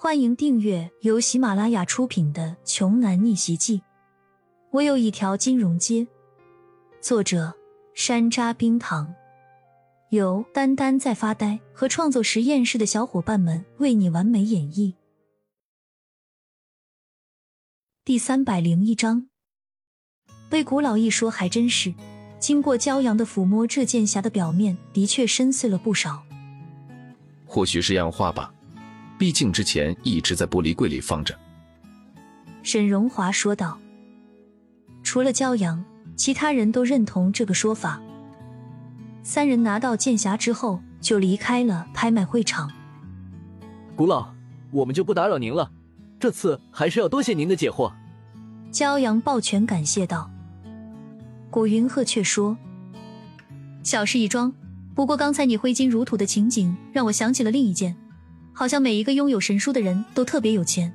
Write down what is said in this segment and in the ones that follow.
欢迎订阅由喜马拉雅出品的《穷男逆袭记》。我有一条金融街。作者：山楂冰糖，由丹丹在发呆和创作实验室的小伙伴们为你完美演绎。第三百零一章，被古老一说还真是。经过骄阳的抚摸，这剑匣的表面的确深邃了不少。或许是氧化吧。毕竟之前一直在玻璃柜里放着。沈荣华说道。除了骄阳，其他人都认同这个说法。三人拿到剑匣之后，就离开了拍卖会场。古老，我们就不打扰您了。这次还是要多谢您的解惑。骄阳抱拳感谢道。古云鹤却说：“小事一桩，不过刚才你挥金如土的情景，让我想起了另一件。”好像每一个拥有神书的人都特别有钱，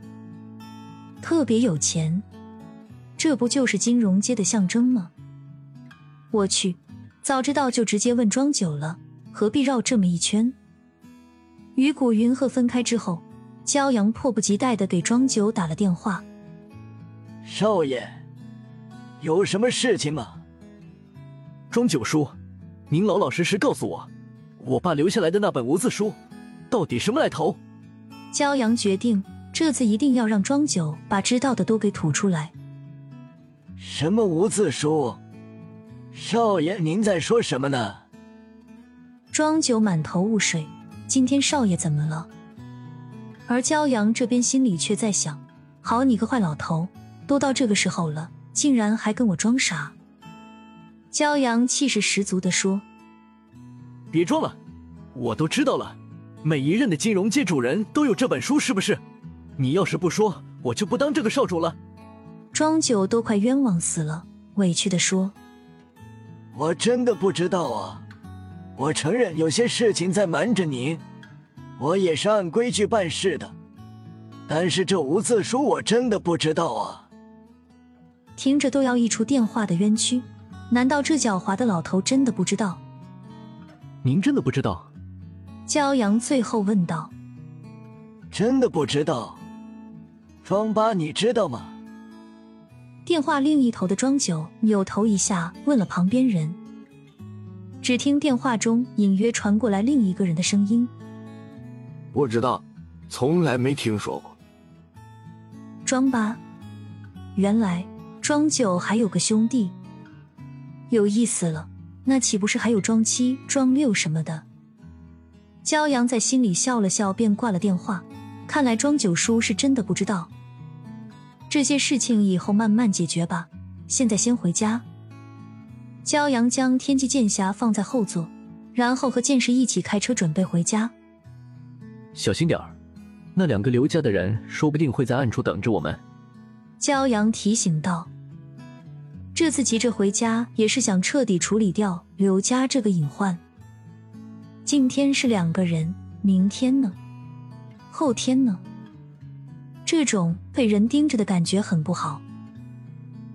特别有钱，这不就是金融街的象征吗？我去，早知道就直接问庄九了，何必绕这么一圈？与古云鹤分开之后，骄阳迫不及待的给庄九打了电话。少爷，有什么事情吗？庄九叔，您老老实实告诉我，我爸留下来的那本无字书。到底什么来头？骄阳决定这次一定要让庄九把知道的都给吐出来。什么无字书？少爷，您在说什么呢？庄九满头雾水，今天少爷怎么了？而骄阳这边心里却在想：好你个坏老头，都到这个时候了，竟然还跟我装傻！骄阳气势十足的说：“别装了，我都知道了。”每一任的金融界主人都有这本书，是不是？你要是不说，我就不当这个少主了。庄九都快冤枉死了，委屈的说：“我真的不知道啊，我承认有些事情在瞒着您，我也是按规矩办事的。但是这无字书我真的不知道啊。”听着都要溢出电话的冤屈，难道这狡猾的老头真的不知道？您真的不知道？骄阳最后问道：“真的不知道，庄八你知道吗？”电话另一头的庄九扭头一下问了旁边人。只听电话中隐约传过来另一个人的声音：“不知道，从来没听说过。”庄八，原来庄九还有个兄弟，有意思了，那岂不是还有庄七、庄六什么的？骄阳在心里笑了笑，便挂了电话。看来庄九叔是真的不知道这些事情，以后慢慢解决吧。现在先回家。骄阳将天际剑匣放在后座，然后和剑士一起开车准备回家。小心点儿，那两个刘家的人说不定会在暗处等着我们。骄阳提醒道：“这次急着回家，也是想彻底处理掉刘家这个隐患。”今天是两个人，明天呢？后天呢？这种被人盯着的感觉很不好。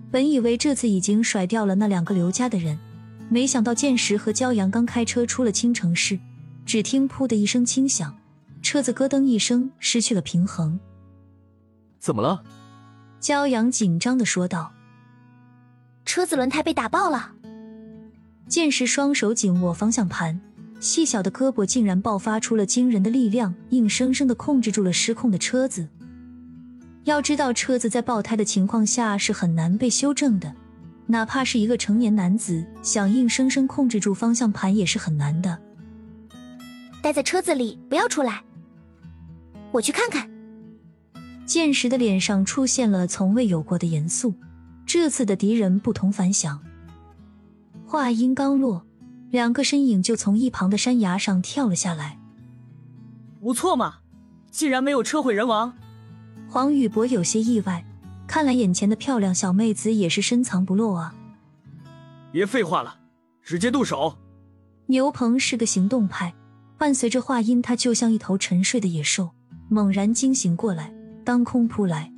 本以为这次已经甩掉了那两个刘家的人，没想到剑石和骄阳刚开车出了青城市，只听“噗”的一声轻响，车子咯噔一声失去了平衡。怎么了？骄阳紧张的说道：“车子轮胎被打爆了。”剑石双手紧握方向盘。细小的胳膊竟然爆发出了惊人的力量，硬生生的控制住了失控的车子。要知道，车子在爆胎的情况下是很难被修正的，哪怕是一个成年男子想硬生生控制住方向盘也是很难的。待在车子里，不要出来。我去看看。剑石的脸上出现了从未有过的严肃，这次的敌人不同凡响。话音刚落。两个身影就从一旁的山崖上跳了下来。不错嘛，竟然没有车毁人亡。黄宇博有些意外，看来眼前的漂亮小妹子也是深藏不露啊。别废话了，直接动手。牛鹏是个行动派，伴随着话音，他就像一头沉睡的野兽，猛然惊醒过来，当空扑来。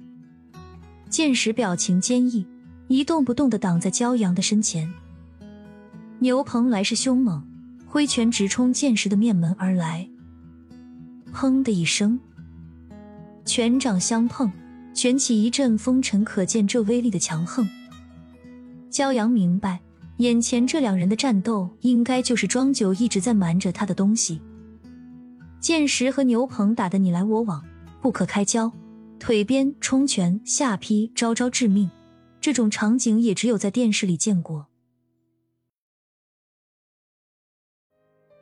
剑石表情坚毅，一动不动的挡在骄阳的身前。牛鹏来势凶猛，挥拳直冲剑石的面门而来。砰的一声，拳掌相碰，卷起一阵风尘，可见这威力的强横。骄阳明白，眼前这两人的战斗，应该就是庄九一直在瞒着他的东西。剑石和牛棚打得你来我往，不可开交，腿边冲拳，下劈，招招致命。这种场景也只有在电视里见过。